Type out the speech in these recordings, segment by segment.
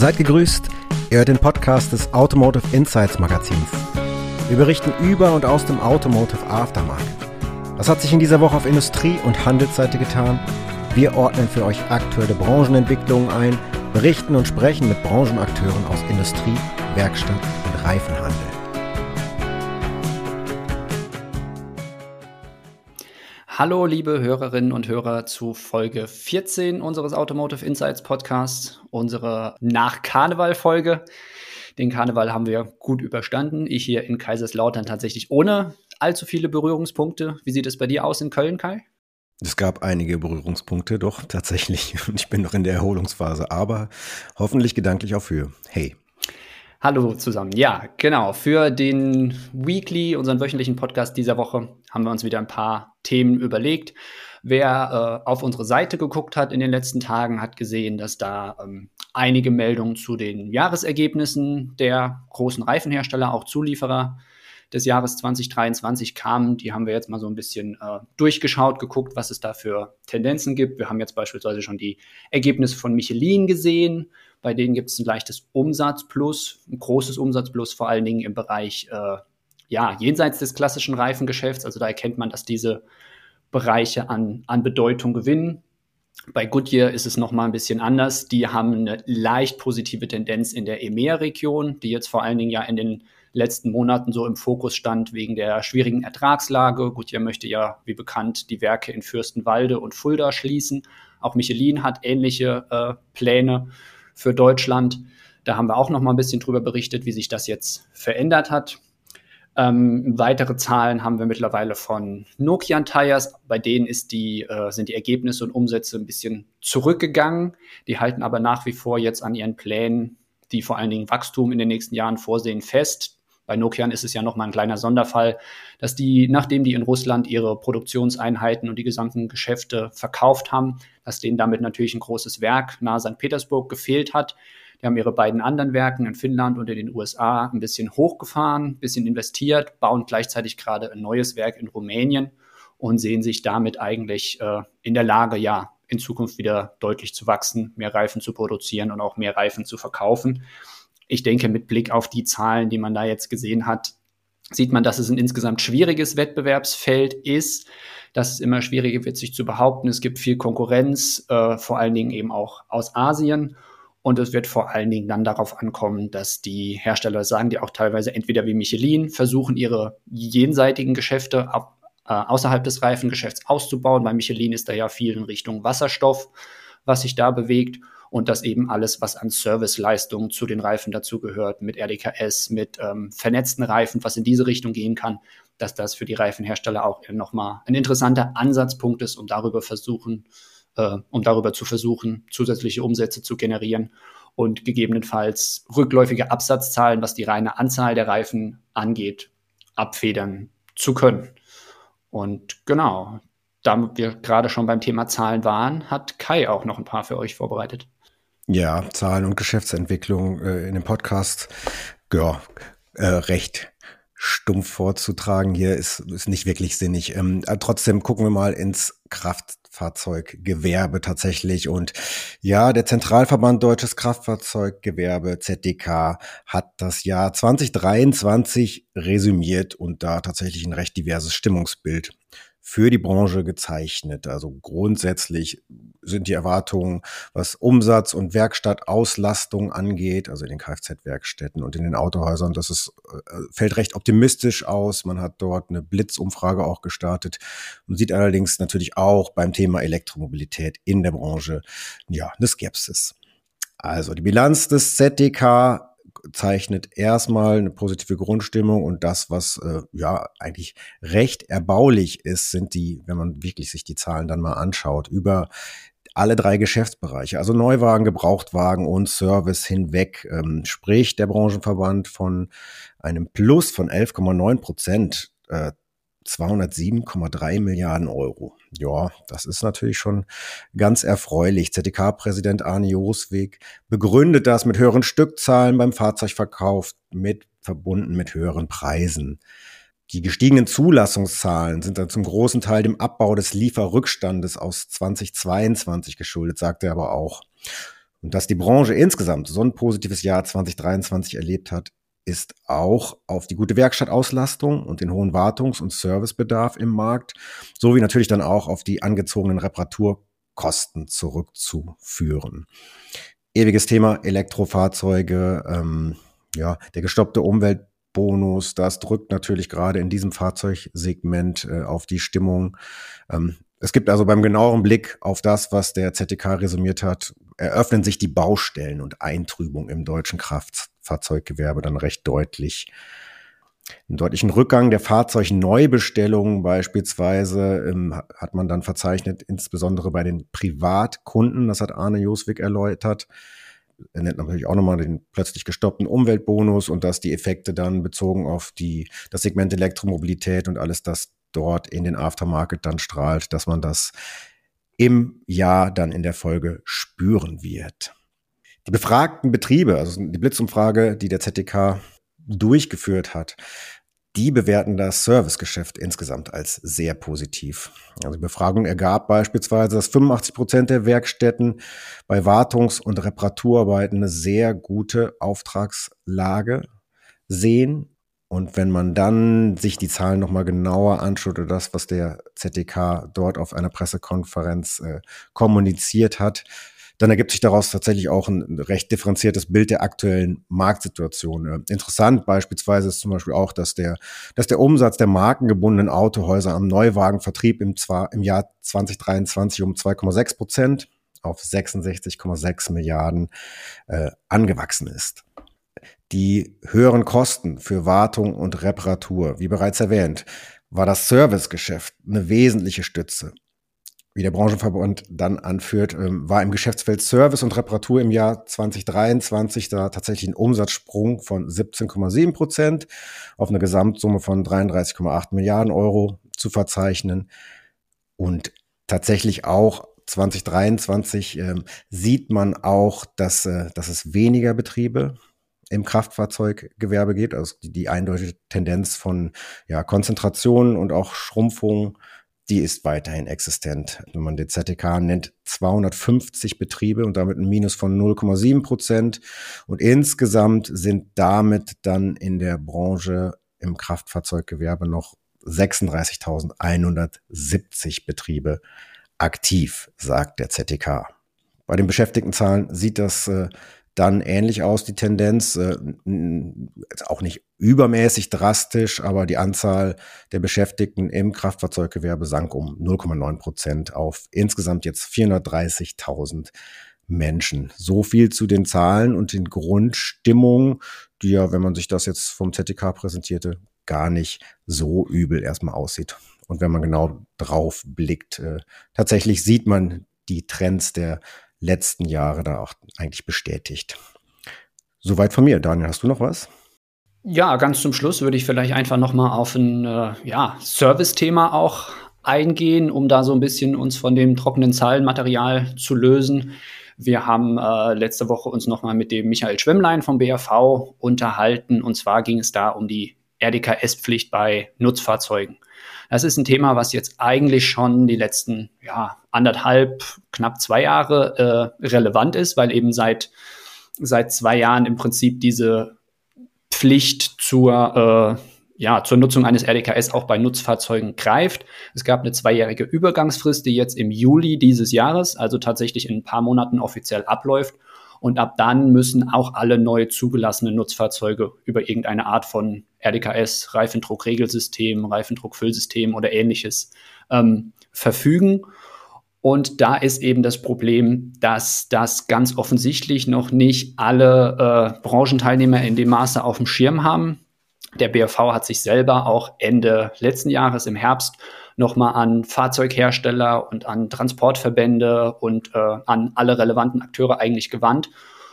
Seid gegrüßt, ihr hört den Podcast des Automotive Insights Magazins. Wir berichten über und aus dem Automotive Aftermarket. Was hat sich in dieser Woche auf Industrie- und Handelsseite getan? Wir ordnen für euch aktuelle Branchenentwicklungen ein, berichten und sprechen mit Branchenakteuren aus Industrie, Werkstatt und Reifenhandel. Hallo, liebe Hörerinnen und Hörer zu Folge 14 unseres Automotive Insights Podcasts, unsere Nach-Karneval-Folge. Den Karneval haben wir gut überstanden. Ich hier in Kaiserslautern tatsächlich ohne allzu viele Berührungspunkte. Wie sieht es bei dir aus in Köln, Kai? Es gab einige Berührungspunkte, doch tatsächlich. Und ich bin noch in der Erholungsphase, aber hoffentlich gedanklich auf Höhe. Hey. Hallo zusammen. Ja, genau. Für den Weekly, unseren wöchentlichen Podcast dieser Woche, haben wir uns wieder ein paar Themen überlegt. Wer äh, auf unsere Seite geguckt hat in den letzten Tagen, hat gesehen, dass da ähm, einige Meldungen zu den Jahresergebnissen der großen Reifenhersteller, auch Zulieferer des Jahres 2023 kamen. Die haben wir jetzt mal so ein bisschen äh, durchgeschaut, geguckt, was es da für Tendenzen gibt. Wir haben jetzt beispielsweise schon die Ergebnisse von Michelin gesehen bei denen gibt es ein leichtes Umsatzplus, ein großes Umsatzplus, vor allen Dingen im Bereich, äh, ja, jenseits des klassischen Reifengeschäfts. Also da erkennt man, dass diese Bereiche an, an Bedeutung gewinnen. Bei Goodyear ist es nochmal ein bisschen anders. Die haben eine leicht positive Tendenz in der EMEA-Region, die jetzt vor allen Dingen ja in den letzten Monaten so im Fokus stand wegen der schwierigen Ertragslage. Goodyear möchte ja, wie bekannt, die Werke in Fürstenwalde und Fulda schließen. Auch Michelin hat ähnliche äh, Pläne für Deutschland. Da haben wir auch noch mal ein bisschen drüber berichtet, wie sich das jetzt verändert hat. Ähm, weitere Zahlen haben wir mittlerweile von Nokian Tires. Bei denen die, äh, sind die Ergebnisse und Umsätze ein bisschen zurückgegangen. Die halten aber nach wie vor jetzt an ihren Plänen, die vor allen Dingen Wachstum in den nächsten Jahren vorsehen, fest. Bei Nokian ist es ja nochmal ein kleiner Sonderfall, dass die, nachdem die in Russland ihre Produktionseinheiten und die gesamten Geschäfte verkauft haben, dass denen damit natürlich ein großes Werk nahe St. Petersburg gefehlt hat. Die haben ihre beiden anderen Werken in Finnland und in den USA ein bisschen hochgefahren, ein bisschen investiert, bauen gleichzeitig gerade ein neues Werk in Rumänien und sehen sich damit eigentlich äh, in der Lage, ja, in Zukunft wieder deutlich zu wachsen, mehr Reifen zu produzieren und auch mehr Reifen zu verkaufen ich denke, mit Blick auf die Zahlen, die man da jetzt gesehen hat, sieht man, dass es ein insgesamt schwieriges Wettbewerbsfeld ist, dass es immer schwieriger wird, sich zu behaupten. Es gibt viel Konkurrenz, äh, vor allen Dingen eben auch aus Asien. Und es wird vor allen Dingen dann darauf ankommen, dass die Hersteller sagen, die auch teilweise entweder wie Michelin versuchen, ihre jenseitigen Geschäfte ab, äh, außerhalb des Reifengeschäfts auszubauen. Bei Michelin ist da ja viel in Richtung Wasserstoff, was sich da bewegt und dass eben alles, was an Serviceleistungen zu den Reifen dazugehört, mit RDKS, mit ähm, vernetzten Reifen, was in diese Richtung gehen kann, dass das für die Reifenhersteller auch nochmal ein interessanter Ansatzpunkt ist, um darüber versuchen, äh, um darüber zu versuchen, zusätzliche Umsätze zu generieren und gegebenenfalls rückläufige Absatzzahlen, was die reine Anzahl der Reifen angeht, abfedern zu können. Und genau, da wir gerade schon beim Thema Zahlen waren, hat Kai auch noch ein paar für euch vorbereitet. Ja, Zahlen und Geschäftsentwicklung äh, in dem Podcast, ja, äh, recht stumpf vorzutragen hier ist, ist nicht wirklich sinnig. Ähm, äh, trotzdem gucken wir mal ins Kraftfahrzeuggewerbe tatsächlich. Und ja, der Zentralverband Deutsches Kraftfahrzeuggewerbe, ZDK, hat das Jahr 2023 resümiert und da tatsächlich ein recht diverses Stimmungsbild für die Branche gezeichnet. Also grundsätzlich sind die Erwartungen, was Umsatz und Werkstattauslastung angeht, also in den Kfz-Werkstätten und in den Autohäusern, das ist, äh, fällt recht optimistisch aus. Man hat dort eine Blitzumfrage auch gestartet Man sieht allerdings natürlich auch beim Thema Elektromobilität in der Branche, ja, eine Skepsis. Also die Bilanz des ZDK zeichnet erstmal eine positive Grundstimmung und das, was äh, ja eigentlich recht erbaulich ist, sind die, wenn man wirklich sich die Zahlen dann mal anschaut, über alle drei Geschäftsbereiche, also Neuwagen, Gebrauchtwagen und Service hinweg, ähm, spricht der Branchenverband von einem Plus von 11,9 Prozent äh, 207,3 Milliarden Euro. Ja, das ist natürlich schon ganz erfreulich. ZDK-Präsident Arne Joswig begründet das mit höheren Stückzahlen beim Fahrzeugverkauf, mit verbunden mit höheren Preisen. Die gestiegenen Zulassungszahlen sind dann zum großen Teil dem Abbau des Lieferrückstandes aus 2022 geschuldet, sagt er aber auch. Und dass die Branche insgesamt so ein positives Jahr 2023 erlebt hat, ist auch auf die gute Werkstattauslastung und den hohen Wartungs- und Servicebedarf im Markt, sowie natürlich dann auch auf die angezogenen Reparaturkosten zurückzuführen. Ewiges Thema Elektrofahrzeuge, ähm, ja, der gestoppte Umweltbonus, das drückt natürlich gerade in diesem Fahrzeugsegment äh, auf die Stimmung. Ähm, es gibt also beim genaueren Blick auf das, was der ZTK resümiert hat, eröffnen sich die Baustellen und Eintrübung im deutschen Kraftfahrzeuggewerbe dann recht deutlich. Einen deutlichen Rückgang der Fahrzeugneubestellungen beispielsweise ähm, hat man dann verzeichnet, insbesondere bei den Privatkunden. Das hat Arne Joswig erläutert. Er nennt natürlich auch nochmal den plötzlich gestoppten Umweltbonus und dass die Effekte dann bezogen auf die, das Segment Elektromobilität und alles das dort in den Aftermarket dann strahlt, dass man das im Jahr dann in der Folge spüren wird. Die befragten Betriebe, also die Blitzumfrage, die der ZDK durchgeführt hat, die bewerten das Servicegeschäft insgesamt als sehr positiv. Also die Befragung ergab beispielsweise, dass 85 Prozent der Werkstätten bei Wartungs- und Reparaturarbeiten eine sehr gute Auftragslage sehen und wenn man dann sich die Zahlen nochmal genauer anschaut oder das, was der ZDK dort auf einer Pressekonferenz äh, kommuniziert hat, dann ergibt sich daraus tatsächlich auch ein recht differenziertes Bild der aktuellen Marktsituation. Äh, interessant beispielsweise ist zum Beispiel auch, dass der, dass der Umsatz der markengebundenen Autohäuser am Neuwagenvertrieb im, im Jahr 2023 um 2,6 Prozent auf 66,6 Milliarden äh, angewachsen ist die höheren Kosten für Wartung und Reparatur. Wie bereits erwähnt, war das Servicegeschäft eine wesentliche Stütze. Wie der Branchenverband dann anführt, ähm, war im Geschäftsfeld Service und Reparatur im Jahr 2023 da tatsächlich ein Umsatzsprung von 17,7 Prozent auf eine Gesamtsumme von 33,8 Milliarden Euro zu verzeichnen. Und tatsächlich auch 2023 äh, sieht man auch, dass, äh, dass es weniger Betriebe im Kraftfahrzeuggewerbe geht, also die, die eindeutige Tendenz von ja, Konzentration und auch Schrumpfung, die ist weiterhin existent. Wenn man den ZTK nennt, 250 Betriebe und damit ein Minus von 0,7 Prozent. Und insgesamt sind damit dann in der Branche im Kraftfahrzeuggewerbe noch 36.170 Betriebe aktiv, sagt der ZTK. Bei den Beschäftigtenzahlen sieht das äh, dann ähnlich aus, die Tendenz. Äh, auch nicht übermäßig drastisch, aber die Anzahl der Beschäftigten im Kraftfahrzeuggewerbe sank um 0,9 Prozent auf insgesamt jetzt 430.000 Menschen. So viel zu den Zahlen und den Grundstimmungen, die ja, wenn man sich das jetzt vom ZDK präsentierte, gar nicht so übel erstmal aussieht. Und wenn man genau drauf blickt, äh, tatsächlich sieht man die Trends der letzten Jahre da auch eigentlich bestätigt. Soweit von mir. Daniel, hast du noch was? Ja, ganz zum Schluss würde ich vielleicht einfach noch mal auf ein äh, ja, Service-Thema auch eingehen, um da so ein bisschen uns von dem trockenen Zahlenmaterial zu lösen. Wir haben äh, letzte Woche uns noch mal mit dem Michael Schwemmlein vom BAV unterhalten und zwar ging es da um die RDKS-Pflicht bei Nutzfahrzeugen. Das ist ein Thema, was jetzt eigentlich schon die letzten ja, anderthalb, knapp zwei Jahre äh, relevant ist, weil eben seit, seit zwei Jahren im Prinzip diese Pflicht zur, äh, ja, zur Nutzung eines RDKS auch bei Nutzfahrzeugen greift. Es gab eine zweijährige Übergangsfrist, die jetzt im Juli dieses Jahres, also tatsächlich in ein paar Monaten offiziell abläuft. Und ab dann müssen auch alle neu zugelassenen Nutzfahrzeuge über irgendeine Art von RDKS, Reifendruckregelsystem, Reifendruckfüllsystem oder ähnliches ähm, verfügen. Und da ist eben das Problem, dass das ganz offensichtlich noch nicht alle äh, Branchenteilnehmer in dem Maße auf dem Schirm haben. Der BRV hat sich selber auch Ende letzten Jahres im Herbst nochmal an Fahrzeughersteller und an Transportverbände und äh, an alle relevanten Akteure eigentlich gewandt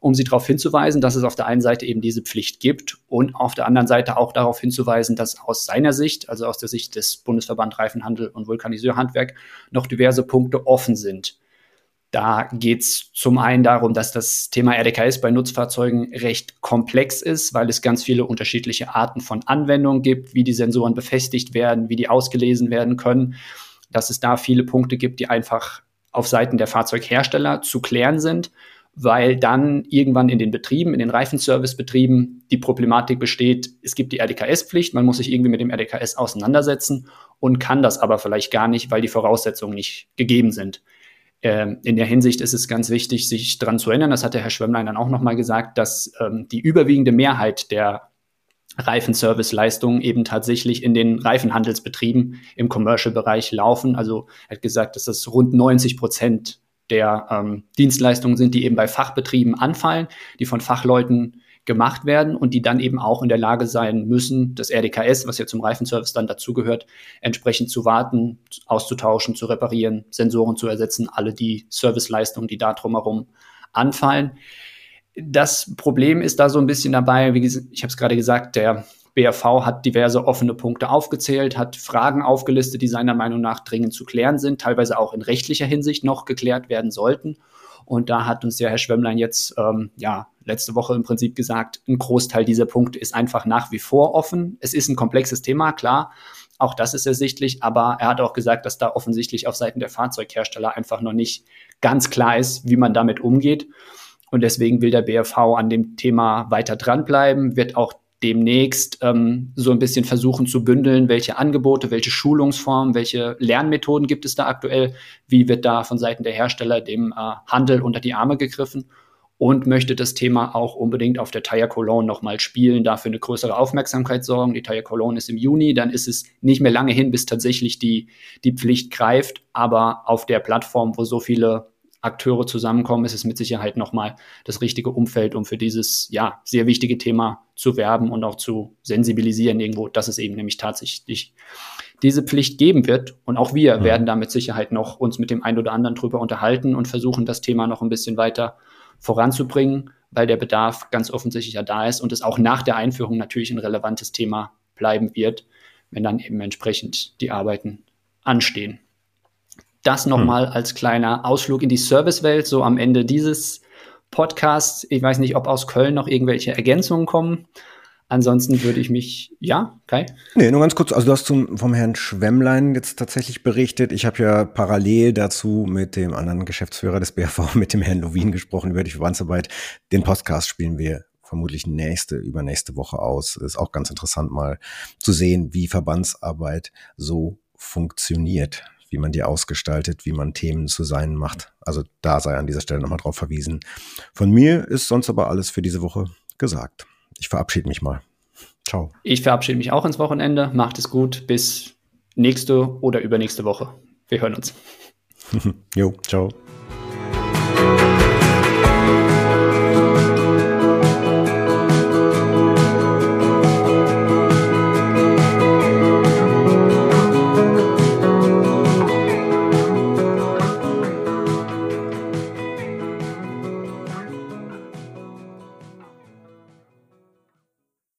um sie darauf hinzuweisen, dass es auf der einen Seite eben diese Pflicht gibt und auf der anderen Seite auch darauf hinzuweisen, dass aus seiner Sicht, also aus der Sicht des Bundesverband Reifenhandel und Vulkaniseurhandwerk, noch diverse Punkte offen sind. Da geht es zum einen darum, dass das Thema RDKS bei Nutzfahrzeugen recht komplex ist, weil es ganz viele unterschiedliche Arten von Anwendungen gibt, wie die Sensoren befestigt werden, wie die ausgelesen werden können, dass es da viele Punkte gibt, die einfach auf Seiten der Fahrzeughersteller zu klären sind weil dann irgendwann in den Betrieben, in den Reifenservicebetrieben die Problematik besteht, es gibt die RDKS-Pflicht, man muss sich irgendwie mit dem RDKS auseinandersetzen und kann das aber vielleicht gar nicht, weil die Voraussetzungen nicht gegeben sind. Ähm, in der Hinsicht ist es ganz wichtig, sich daran zu erinnern, das hat der Herr Schwemmlein dann auch nochmal gesagt, dass ähm, die überwiegende Mehrheit der Reifenservice-Leistungen eben tatsächlich in den Reifenhandelsbetrieben im Commercial-Bereich laufen. Also er hat gesagt, dass das rund 90 Prozent der ähm, Dienstleistungen sind, die eben bei Fachbetrieben anfallen, die von Fachleuten gemacht werden und die dann eben auch in der Lage sein müssen, das RDKS, was ja zum Reifenservice dann dazugehört, entsprechend zu warten, auszutauschen, zu reparieren, Sensoren zu ersetzen, alle die Serviceleistungen, die da drumherum anfallen. Das Problem ist da so ein bisschen dabei, wie ich habe es gerade gesagt, der BRV hat diverse offene Punkte aufgezählt, hat Fragen aufgelistet, die seiner Meinung nach dringend zu klären sind, teilweise auch in rechtlicher Hinsicht noch geklärt werden sollten. Und da hat uns ja Herr Schwemmlein jetzt ähm, ja letzte Woche im Prinzip gesagt, ein Großteil dieser Punkte ist einfach nach wie vor offen. Es ist ein komplexes Thema, klar. Auch das ist ersichtlich, aber er hat auch gesagt, dass da offensichtlich auf Seiten der Fahrzeughersteller einfach noch nicht ganz klar ist, wie man damit umgeht. Und deswegen will der BRV an dem Thema weiter dranbleiben, wird auch demnächst ähm, so ein bisschen versuchen zu bündeln, welche Angebote, welche Schulungsformen, welche Lernmethoden gibt es da aktuell, wie wird da von Seiten der Hersteller dem äh, Handel unter die Arme gegriffen? Und möchte das Thema auch unbedingt auf der Tire Cologne nochmal spielen, dafür eine größere Aufmerksamkeit sorgen. Die Tire Cologne ist im Juni, dann ist es nicht mehr lange hin, bis tatsächlich die, die Pflicht greift, aber auf der Plattform, wo so viele Akteure zusammenkommen, ist es mit Sicherheit nochmal das richtige Umfeld, um für dieses ja sehr wichtige Thema zu werben und auch zu sensibilisieren irgendwo, dass es eben nämlich tatsächlich diese Pflicht geben wird. Und auch wir ja. werden da mit Sicherheit noch uns mit dem einen oder anderen drüber unterhalten und versuchen, das Thema noch ein bisschen weiter voranzubringen, weil der Bedarf ganz offensichtlich ja da ist und es auch nach der Einführung natürlich ein relevantes Thema bleiben wird, wenn dann eben entsprechend die Arbeiten anstehen. Das nochmal hm. als kleiner Ausflug in die Servicewelt, so am Ende dieses Podcasts. Ich weiß nicht, ob aus Köln noch irgendwelche Ergänzungen kommen. Ansonsten würde ich mich, ja, Kai? Nee, nur ganz kurz, also du hast zum, vom Herrn Schwemmlein jetzt tatsächlich berichtet. Ich habe ja parallel dazu mit dem anderen Geschäftsführer des BRV, mit dem Herrn Lovin gesprochen über die Verbandsarbeit. Den Podcast spielen wir vermutlich nächste, übernächste Woche aus. Ist auch ganz interessant mal zu sehen, wie Verbandsarbeit so funktioniert wie man die ausgestaltet, wie man Themen zu sein macht. Also da sei an dieser Stelle nochmal drauf verwiesen. Von mir ist sonst aber alles für diese Woche gesagt. Ich verabschiede mich mal. Ciao. Ich verabschiede mich auch ins Wochenende. Macht es gut. Bis nächste oder übernächste Woche. Wir hören uns. jo, ciao.